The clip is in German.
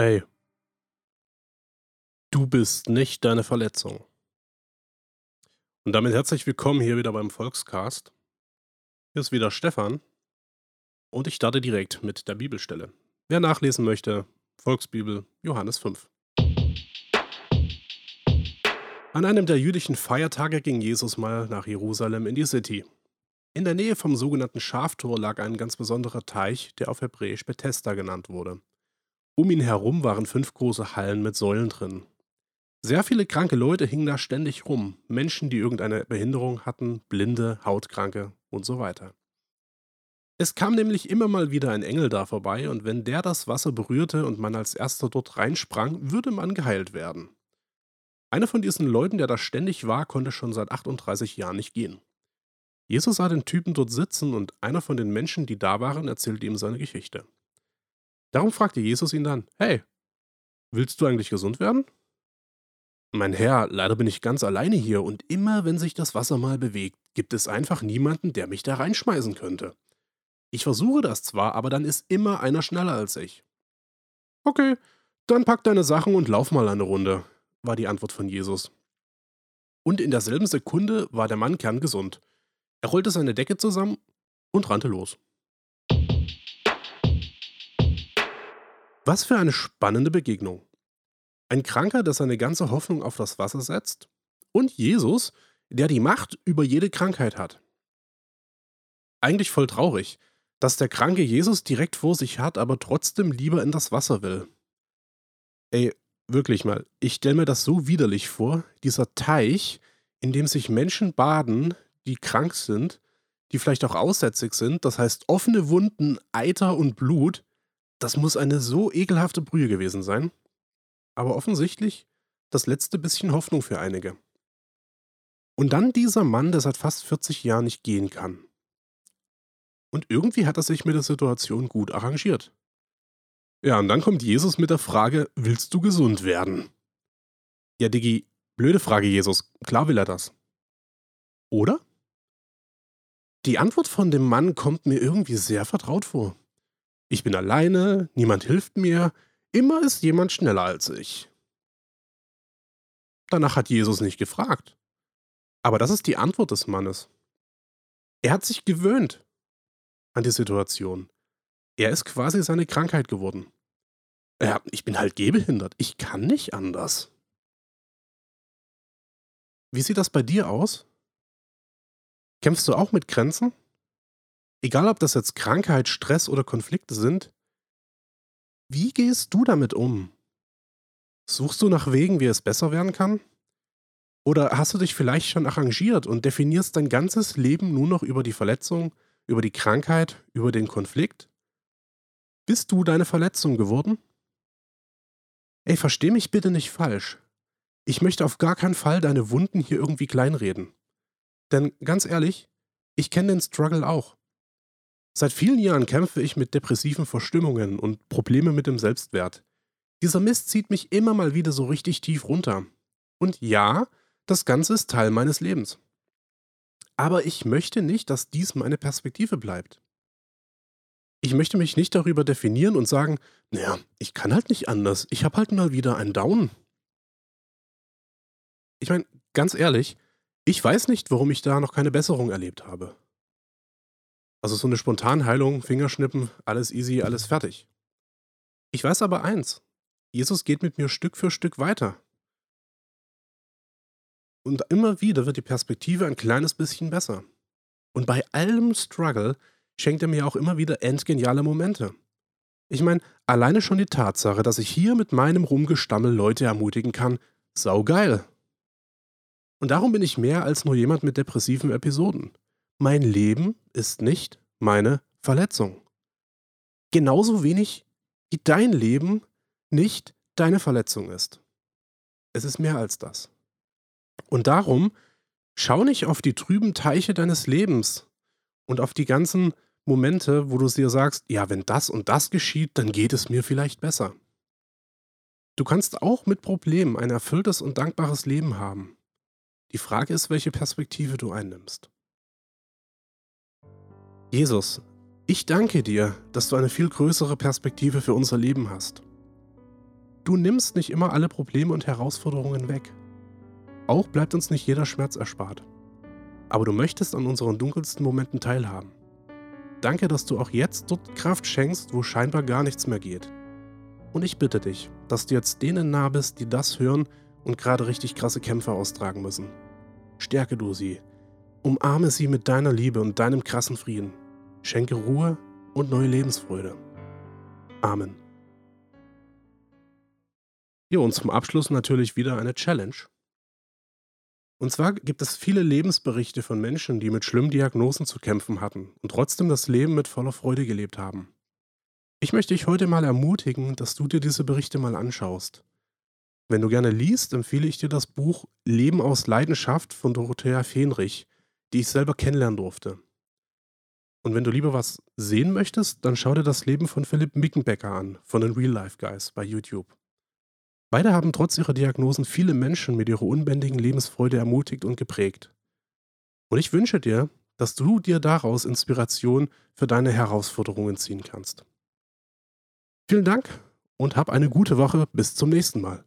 Ey. Du bist nicht deine Verletzung. Und damit herzlich willkommen hier wieder beim Volkscast. Hier ist wieder Stefan. Und ich starte direkt mit der Bibelstelle. Wer nachlesen möchte, Volksbibel Johannes 5. An einem der jüdischen Feiertage ging Jesus mal nach Jerusalem in die City. In der Nähe vom sogenannten Schaftor lag ein ganz besonderer Teich, der auf Hebräisch Bethesda genannt wurde. Um ihn herum waren fünf große Hallen mit Säulen drin. Sehr viele kranke Leute hingen da ständig rum, Menschen, die irgendeine Behinderung hatten, Blinde, Hautkranke und so weiter. Es kam nämlich immer mal wieder ein Engel da vorbei, und wenn der das Wasser berührte und man als erster dort reinsprang, würde man geheilt werden. Einer von diesen Leuten, der da ständig war, konnte schon seit 38 Jahren nicht gehen. Jesus sah den Typen dort sitzen und einer von den Menschen, die da waren, erzählte ihm seine Geschichte. Darum fragte Jesus ihn dann, hey, willst du eigentlich gesund werden? Mein Herr, leider bin ich ganz alleine hier und immer wenn sich das Wasser mal bewegt, gibt es einfach niemanden, der mich da reinschmeißen könnte. Ich versuche das zwar, aber dann ist immer einer schneller als ich. Okay, dann pack deine Sachen und lauf mal eine Runde, war die Antwort von Jesus. Und in derselben Sekunde war der Mann kerngesund. Er rollte seine Decke zusammen und rannte los. Was für eine spannende Begegnung. Ein Kranker, der seine ganze Hoffnung auf das Wasser setzt, und Jesus, der die Macht über jede Krankheit hat. Eigentlich voll traurig, dass der kranke Jesus direkt vor sich hat, aber trotzdem lieber in das Wasser will. Ey, wirklich mal, ich stelle mir das so widerlich vor, dieser Teich, in dem sich Menschen baden, die krank sind, die vielleicht auch aussätzig sind, das heißt offene Wunden, Eiter und Blut, das muss eine so ekelhafte Brühe gewesen sein. Aber offensichtlich das letzte bisschen Hoffnung für einige. Und dann dieser Mann, der seit fast 40 Jahren nicht gehen kann. Und irgendwie hat er sich mit der Situation gut arrangiert. Ja, und dann kommt Jesus mit der Frage, willst du gesund werden? Ja, Diggi, blöde Frage, Jesus. Klar will er das. Oder? Die Antwort von dem Mann kommt mir irgendwie sehr vertraut vor. Ich bin alleine, niemand hilft mir, immer ist jemand schneller als ich. Danach hat Jesus nicht gefragt. Aber das ist die Antwort des Mannes. Er hat sich gewöhnt an die Situation. Er ist quasi seine Krankheit geworden. Ja, ich bin halt gehbehindert. Ich kann nicht anders. Wie sieht das bei dir aus? Kämpfst du auch mit Grenzen? Egal ob das jetzt Krankheit, Stress oder Konflikte sind, wie gehst du damit um? Suchst du nach Wegen, wie es besser werden kann? Oder hast du dich vielleicht schon arrangiert und definierst dein ganzes Leben nur noch über die Verletzung, über die Krankheit, über den Konflikt? Bist du deine Verletzung geworden? Ey, versteh mich bitte nicht falsch. Ich möchte auf gar keinen Fall deine Wunden hier irgendwie kleinreden. Denn ganz ehrlich, ich kenne den Struggle auch. Seit vielen Jahren kämpfe ich mit depressiven Verstimmungen und Probleme mit dem Selbstwert. Dieser Mist zieht mich immer mal wieder so richtig tief runter. Und ja, das Ganze ist Teil meines Lebens. Aber ich möchte nicht, dass dies meine Perspektive bleibt. Ich möchte mich nicht darüber definieren und sagen, naja, ich kann halt nicht anders, ich habe halt mal wieder einen Down. Ich meine, ganz ehrlich, ich weiß nicht, warum ich da noch keine Besserung erlebt habe. Also so eine Spontanheilung, Fingerschnippen, alles easy, alles fertig. Ich weiß aber eins, Jesus geht mit mir Stück für Stück weiter. Und immer wieder wird die Perspektive ein kleines bisschen besser. Und bei allem Struggle schenkt er mir auch immer wieder endgeniale Momente. Ich meine, alleine schon die Tatsache, dass ich hier mit meinem Rumgestammel Leute ermutigen kann, saugeil. Und darum bin ich mehr als nur jemand mit depressiven Episoden. Mein Leben ist nicht meine Verletzung. Genauso wenig wie dein Leben nicht deine Verletzung ist. Es ist mehr als das. Und darum schau nicht auf die trüben Teiche deines Lebens und auf die ganzen Momente, wo du dir sagst, ja, wenn das und das geschieht, dann geht es mir vielleicht besser. Du kannst auch mit Problemen ein erfülltes und dankbares Leben haben. Die Frage ist, welche Perspektive du einnimmst. Jesus, ich danke dir, dass du eine viel größere Perspektive für unser Leben hast. Du nimmst nicht immer alle Probleme und Herausforderungen weg. Auch bleibt uns nicht jeder Schmerz erspart. Aber du möchtest an unseren dunkelsten Momenten teilhaben. Danke, dass du auch jetzt dort Kraft schenkst, wo scheinbar gar nichts mehr geht. Und ich bitte dich, dass du jetzt denen nah bist, die das hören und gerade richtig krasse Kämpfe austragen müssen. Stärke du sie. Umarme sie mit deiner Liebe und deinem krassen Frieden. Schenke Ruhe und neue Lebensfreude. Amen. Ja, und zum Abschluss natürlich wieder eine Challenge. Und zwar gibt es viele Lebensberichte von Menschen, die mit schlimmen Diagnosen zu kämpfen hatten und trotzdem das Leben mit voller Freude gelebt haben. Ich möchte dich heute mal ermutigen, dass du dir diese Berichte mal anschaust. Wenn du gerne liest, empfehle ich dir das Buch Leben aus Leidenschaft von Dorothea Fenrich, die ich selber kennenlernen durfte. Und wenn du lieber was sehen möchtest, dann schau dir das Leben von Philipp Mickenbecker an, von den Real Life Guys bei YouTube. Beide haben trotz ihrer Diagnosen viele Menschen mit ihrer unbändigen Lebensfreude ermutigt und geprägt. Und ich wünsche dir, dass du dir daraus Inspiration für deine Herausforderungen ziehen kannst. Vielen Dank und hab eine gute Woche. Bis zum nächsten Mal.